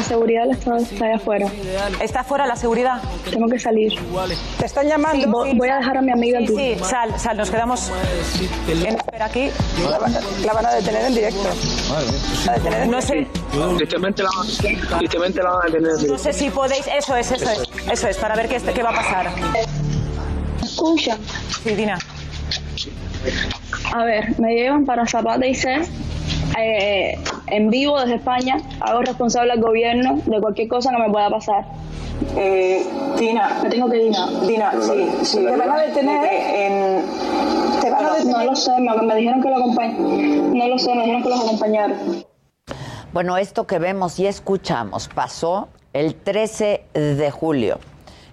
La seguridad del Estado está allá afuera. ¿Está fuera la seguridad? Tengo que salir. ¿Te están llamando? Sí, voy, voy a dejar a mi amiga Sí, aquí. sí, sal, sal, nos quedamos en espera aquí. La, van- la van a detener en directo. La detener en No sé, Tristemente la, tristemente la van a tener. no sé si podéis, eso es, eso es, eso es, para ver qué, qué va a pasar. Escucha, Sí, Dina. a ver, me llevan para Zapata y C. eh, en vivo desde España, hago responsable al gobierno de cualquier cosa que me pueda pasar. Eh, Dina, Me tengo que ir. Dina, sí, sí. Te van a detener en... Te van a No lo sé, me, me dijeron que lo acompañ- No lo sé, me dijeron que los acompañaron. Bueno, esto que vemos y escuchamos pasó el 13 de julio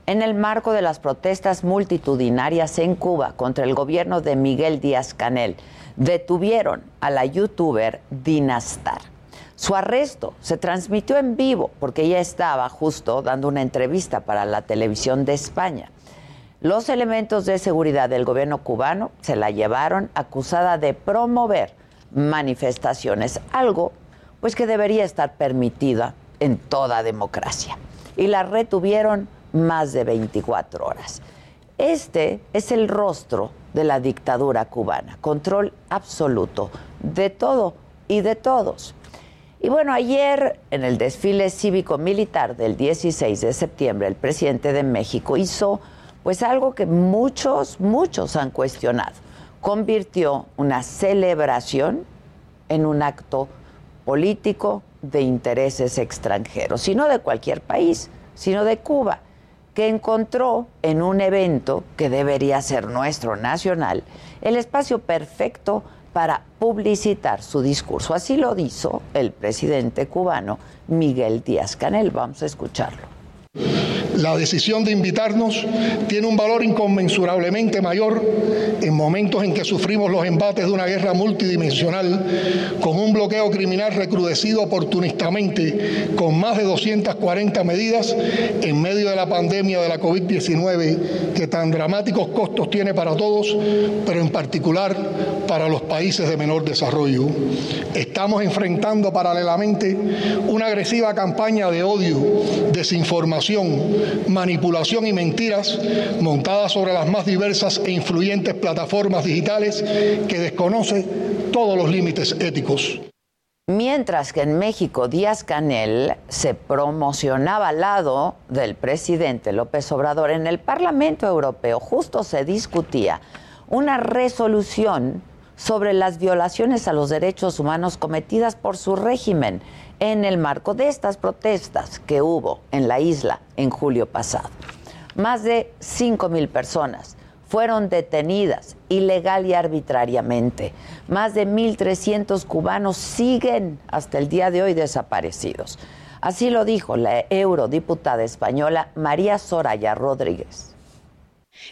en el marco de las protestas multitudinarias en Cuba contra el gobierno de Miguel Díaz Canel. Detuvieron a la youtuber Dinastar. Su arresto se transmitió en vivo porque ella estaba justo dando una entrevista para la televisión de España. Los elementos de seguridad del gobierno cubano se la llevaron acusada de promover manifestaciones, algo pues que debería estar permitida en toda democracia. Y la retuvieron más de 24 horas. Este es el rostro de la dictadura cubana, control absoluto de todo y de todos. Y bueno, ayer en el desfile cívico-militar del 16 de septiembre, el presidente de México hizo pues algo que muchos, muchos han cuestionado. Convirtió una celebración en un acto político de intereses extranjeros, y no de cualquier país, sino de Cuba, que encontró en un evento que debería ser nuestro nacional el espacio perfecto para publicitar su discurso. Así lo hizo el presidente cubano Miguel Díaz Canel. Vamos a escucharlo. La decisión de invitarnos tiene un valor inconmensurablemente mayor en momentos en que sufrimos los embates de una guerra multidimensional con un bloqueo criminal recrudecido oportunistamente con más de 240 medidas en medio de la pandemia de la COVID-19 que tan dramáticos costos tiene para todos, pero en particular para los países de menor desarrollo. Estamos enfrentando paralelamente una agresiva campaña de odio, desinformación, manipulación y mentiras montadas sobre las más diversas e influyentes plataformas digitales que desconoce todos los límites éticos. Mientras que en México Díaz Canel se promocionaba al lado del presidente López Obrador, en el Parlamento Europeo justo se discutía una resolución sobre las violaciones a los derechos humanos cometidas por su régimen en el marco de estas protestas que hubo en la isla en julio pasado. Más de 5 mil personas fueron detenidas ilegal y arbitrariamente. Más de 1.300 cubanos siguen hasta el día de hoy desaparecidos. Así lo dijo la eurodiputada española María Soraya Rodríguez.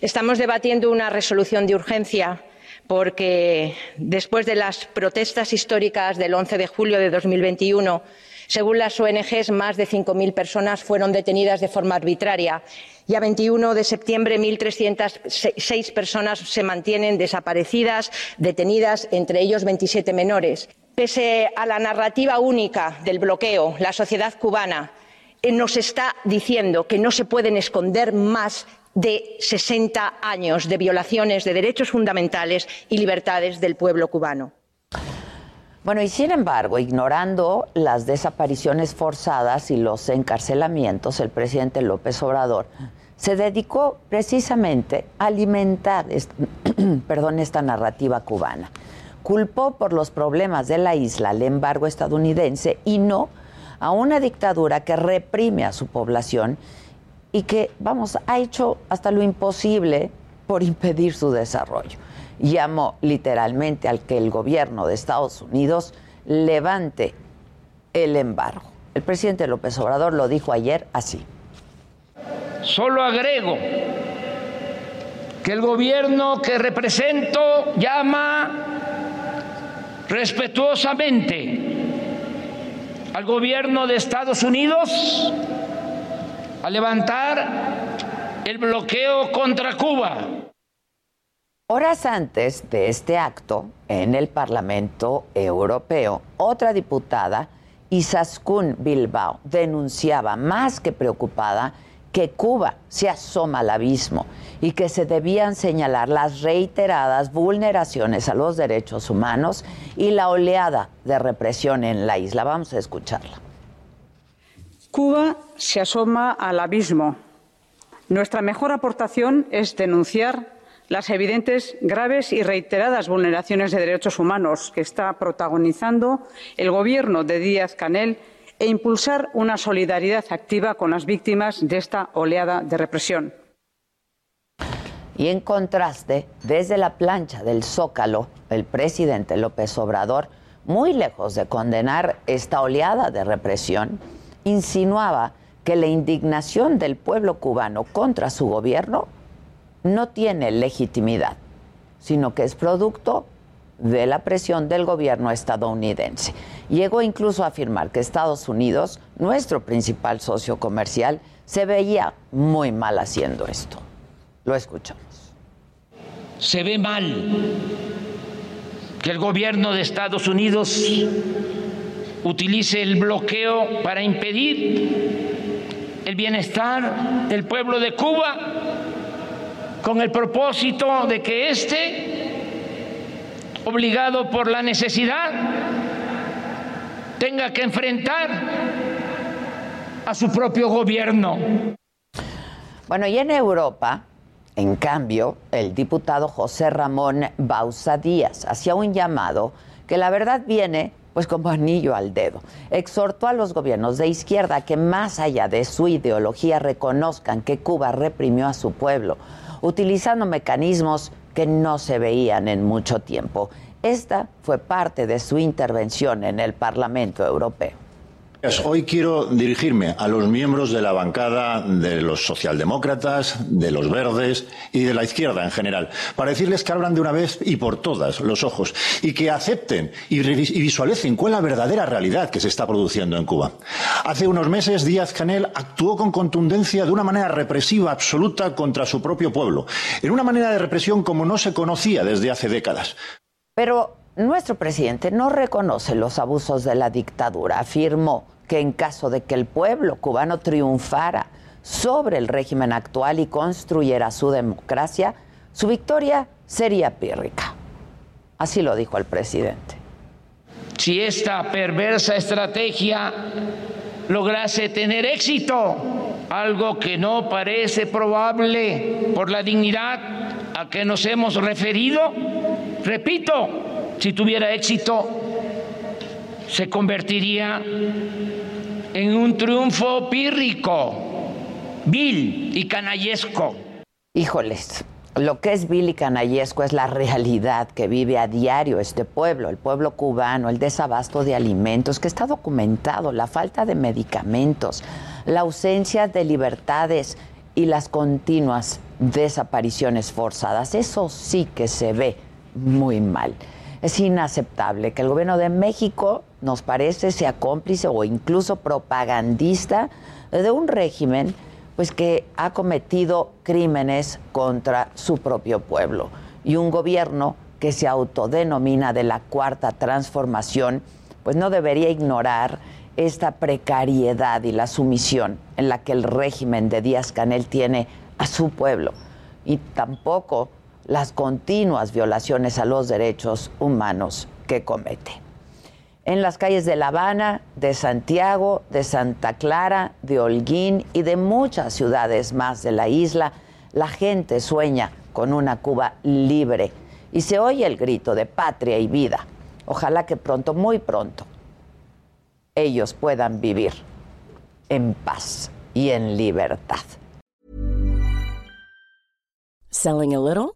Estamos debatiendo una resolución de urgencia porque después de las protestas históricas del 11 de julio de 2021, según las ONG, más de 5.000 personas fueron detenidas de forma arbitraria y a 21 de septiembre 1.306 personas se mantienen desaparecidas, detenidas, entre ellos 27 menores. Pese a la narrativa única del bloqueo, la sociedad cubana nos está diciendo que no se pueden esconder más de 60 años de violaciones de derechos fundamentales y libertades del pueblo cubano. Bueno, y sin embargo, ignorando las desapariciones forzadas y los encarcelamientos, el presidente López Obrador se dedicó precisamente a alimentar esta, perdón, esta narrativa cubana. culpó por los problemas de la isla al embargo estadounidense y no a una dictadura que reprime a su población y que, vamos, ha hecho hasta lo imposible por impedir su desarrollo. Llamó literalmente al que el gobierno de Estados Unidos levante el embargo. El presidente López Obrador lo dijo ayer así. Solo agrego que el gobierno que represento llama respetuosamente al gobierno de Estados Unidos a levantar el bloqueo contra Cuba. Horas antes de este acto, en el Parlamento Europeo, otra diputada, Isaskun Bilbao, denunciaba más que preocupada que Cuba se asoma al abismo y que se debían señalar las reiteradas vulneraciones a los derechos humanos y la oleada de represión en la isla. Vamos a escucharla. Cuba se asoma al abismo. Nuestra mejor aportación es denunciar las evidentes, graves y reiteradas vulneraciones de derechos humanos que está protagonizando el Gobierno de Díaz Canel e impulsar una solidaridad activa con las víctimas de esta oleada de represión. Y en contraste, desde la plancha del Zócalo, el presidente López Obrador, muy lejos de condenar esta oleada de represión, insinuaba que la indignación del pueblo cubano contra su gobierno no tiene legitimidad, sino que es producto de la presión del gobierno estadounidense. Llegó incluso a afirmar que Estados Unidos, nuestro principal socio comercial, se veía muy mal haciendo esto. Lo escuchamos. Se ve mal que el gobierno de Estados Unidos utilice el bloqueo para impedir el bienestar del pueblo de Cuba con el propósito de que éste, obligado por la necesidad, tenga que enfrentar a su propio gobierno. Bueno, y en Europa, en cambio, el diputado José Ramón Bausa Díaz hacía un llamado que la verdad viene pues como anillo al dedo. Exhortó a los gobiernos de izquierda que más allá de su ideología reconozcan que Cuba reprimió a su pueblo, utilizando mecanismos que no se veían en mucho tiempo. Esta fue parte de su intervención en el Parlamento Europeo. Hoy quiero dirigirme a los miembros de la bancada de los socialdemócratas, de los verdes y de la izquierda en general, para decirles que abran de una vez y por todas los ojos y que acepten y, visualicen cuál es la verdadera realidad que se está produciendo en Cuba. Hace unos meses Díaz Canel actuó con contundencia de una manera represiva absoluta contra su propio pueblo, en una manera de represión como no se conocía desde hace décadas. Pero nuestro presidente no reconoce los abusos de la dictadura, afirmó que en caso de que el pueblo cubano triunfara sobre el régimen actual y construyera su democracia, su victoria sería pírrica. Así lo dijo el presidente. Si esta perversa estrategia lograse tener éxito, algo que no parece probable por la dignidad a que nos hemos referido, repito, si tuviera éxito, se convertiría en un triunfo pírrico, vil y canallesco. Híjoles, lo que es vil y canallesco es la realidad que vive a diario este pueblo, el pueblo cubano, el desabasto de alimentos, que está documentado, la falta de medicamentos, la ausencia de libertades y las continuas desapariciones forzadas. Eso sí que se ve muy mal. Es inaceptable que el gobierno de México, nos parece, sea cómplice o incluso propagandista de un régimen pues que ha cometido crímenes contra su propio pueblo y un gobierno que se autodenomina de la cuarta transformación, pues no debería ignorar esta precariedad y la sumisión en la que el régimen de Díaz Canel tiene a su pueblo. Y tampoco las continuas violaciones a los derechos humanos que comete. En las calles de La Habana, de Santiago, de Santa Clara, de Holguín y de muchas ciudades más de la isla, la gente sueña con una Cuba libre y se oye el grito de patria y vida. Ojalá que pronto, muy pronto, ellos puedan vivir en paz y en libertad. Selling a little